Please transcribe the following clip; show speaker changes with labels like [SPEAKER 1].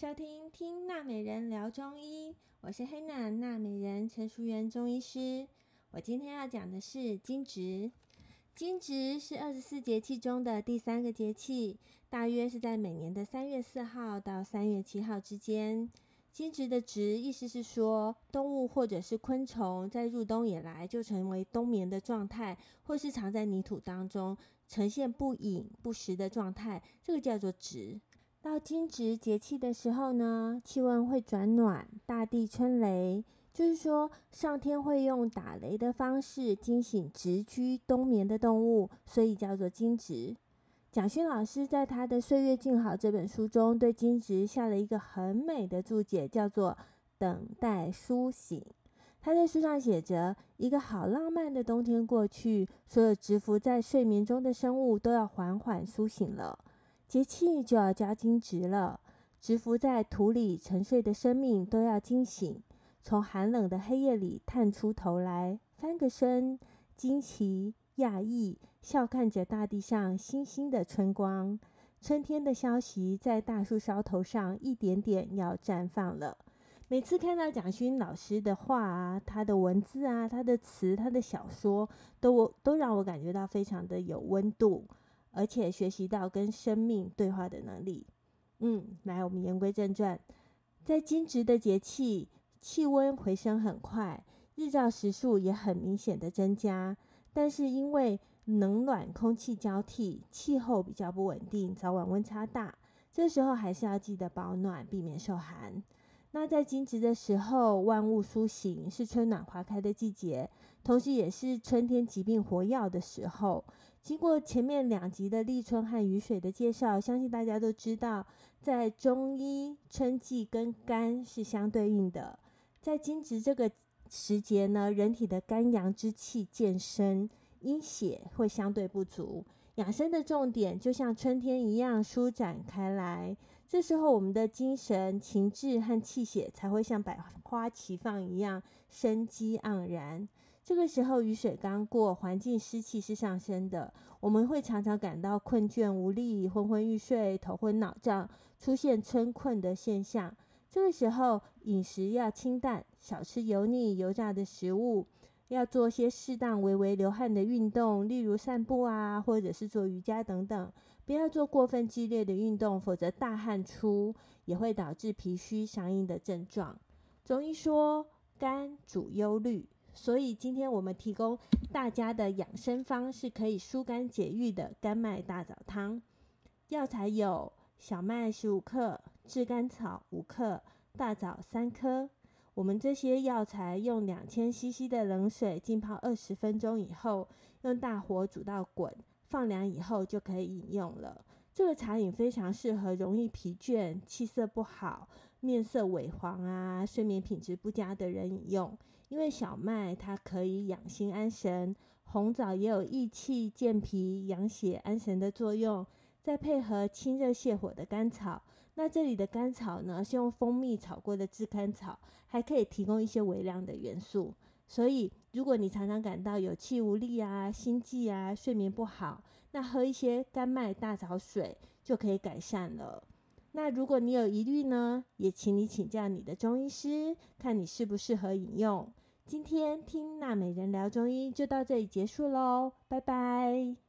[SPEAKER 1] 收听听娜美人聊中医，我是黑娜娜美人陈淑媛中医师。我今天要讲的是惊蛰。惊蛰是二十四节气中的第三个节气，大约是在每年的三月四号到三月七号之间。惊蛰的蛰意思是说，动物或者是昆虫在入冬以来就成为冬眠的状态，或是藏在泥土当中，呈现不饮不食的状态，这个叫做蛰。到惊蛰节气的时候呢，气温会转暖，大地春雷，就是说上天会用打雷的方式惊醒蛰居冬眠的动物，所以叫做惊蛰。蒋勋老师在他的《岁月静好》这本书中，对惊蛰下了一个很美的注解，叫做“等待苏醒”。他在书上写着：“一个好浪漫的冬天过去，所有蛰伏在睡眠中的生物都要缓缓苏醒了。”节气就要交惊蛰了，蛰伏在土里沉睡的生命都要惊醒，从寒冷的黑夜里探出头来，翻个身，惊奇、讶异，笑看着大地上星星的春光。春天的消息在大树梢头上一点点要绽放了。每次看到蒋勋老师的画啊，他的文字啊，他的词，他的小说，都都让我感觉到非常的有温度。而且学习到跟生命对话的能力。嗯，来，我们言归正传，在惊蛰的节气，气温回升很快，日照时数也很明显的增加。但是因为冷暖空气交替，气候比较不稳定，早晚温差大，这时候还是要记得保暖，避免受寒。那在惊蛰的时候，万物苏醒，是春暖花开的季节，同时也是春天疾病活跃的时候。经过前面两集的立春和雨水的介绍，相信大家都知道，在中医春季跟肝是相对应的。在惊蛰这个时节呢，人体的肝阳之气渐生，阴血会相对不足。养生的重点就像春天一样舒展开来，这时候我们的精神、情志和气血才会像百花齐放一样生机盎然。这个时候雨水刚过，环境湿气是上升的，我们会常常感到困倦无力、昏昏欲睡、头昏脑胀，出现春困的现象。这个时候饮食要清淡，少吃油腻、油炸的食物。要做些适当、微微流汗的运动，例如散步啊，或者是做瑜伽等等。不要做过分激烈的运动，否则大汗出也会导致脾虚相应的症状。中医说肝主忧虑，所以今天我们提供大家的养生方是可以疏肝解郁的甘麦大枣汤。药材有小麦十五克、炙甘草五克、大枣三颗。我们这些药材用两千 CC 的冷水浸泡二十分钟以后，用大火煮到滚，放凉以后就可以饮用了。这个茶饮非常适合容易疲倦、气色不好、面色萎黄啊、睡眠品质不佳的人饮用。因为小麦它可以养心安神，红枣也有益气健脾、养血安神的作用。再配合清热泻火的甘草，那这里的甘草呢，是用蜂蜜炒过的炙甘草，还可以提供一些微量的元素。所以，如果你常常感到有气无力啊、心悸啊、睡眠不好，那喝一些甘麦大枣水就可以改善了。那如果你有疑虑呢，也请你请教你的中医师，看你适不适合饮用。今天听娜美人聊中医就到这里结束喽，拜拜。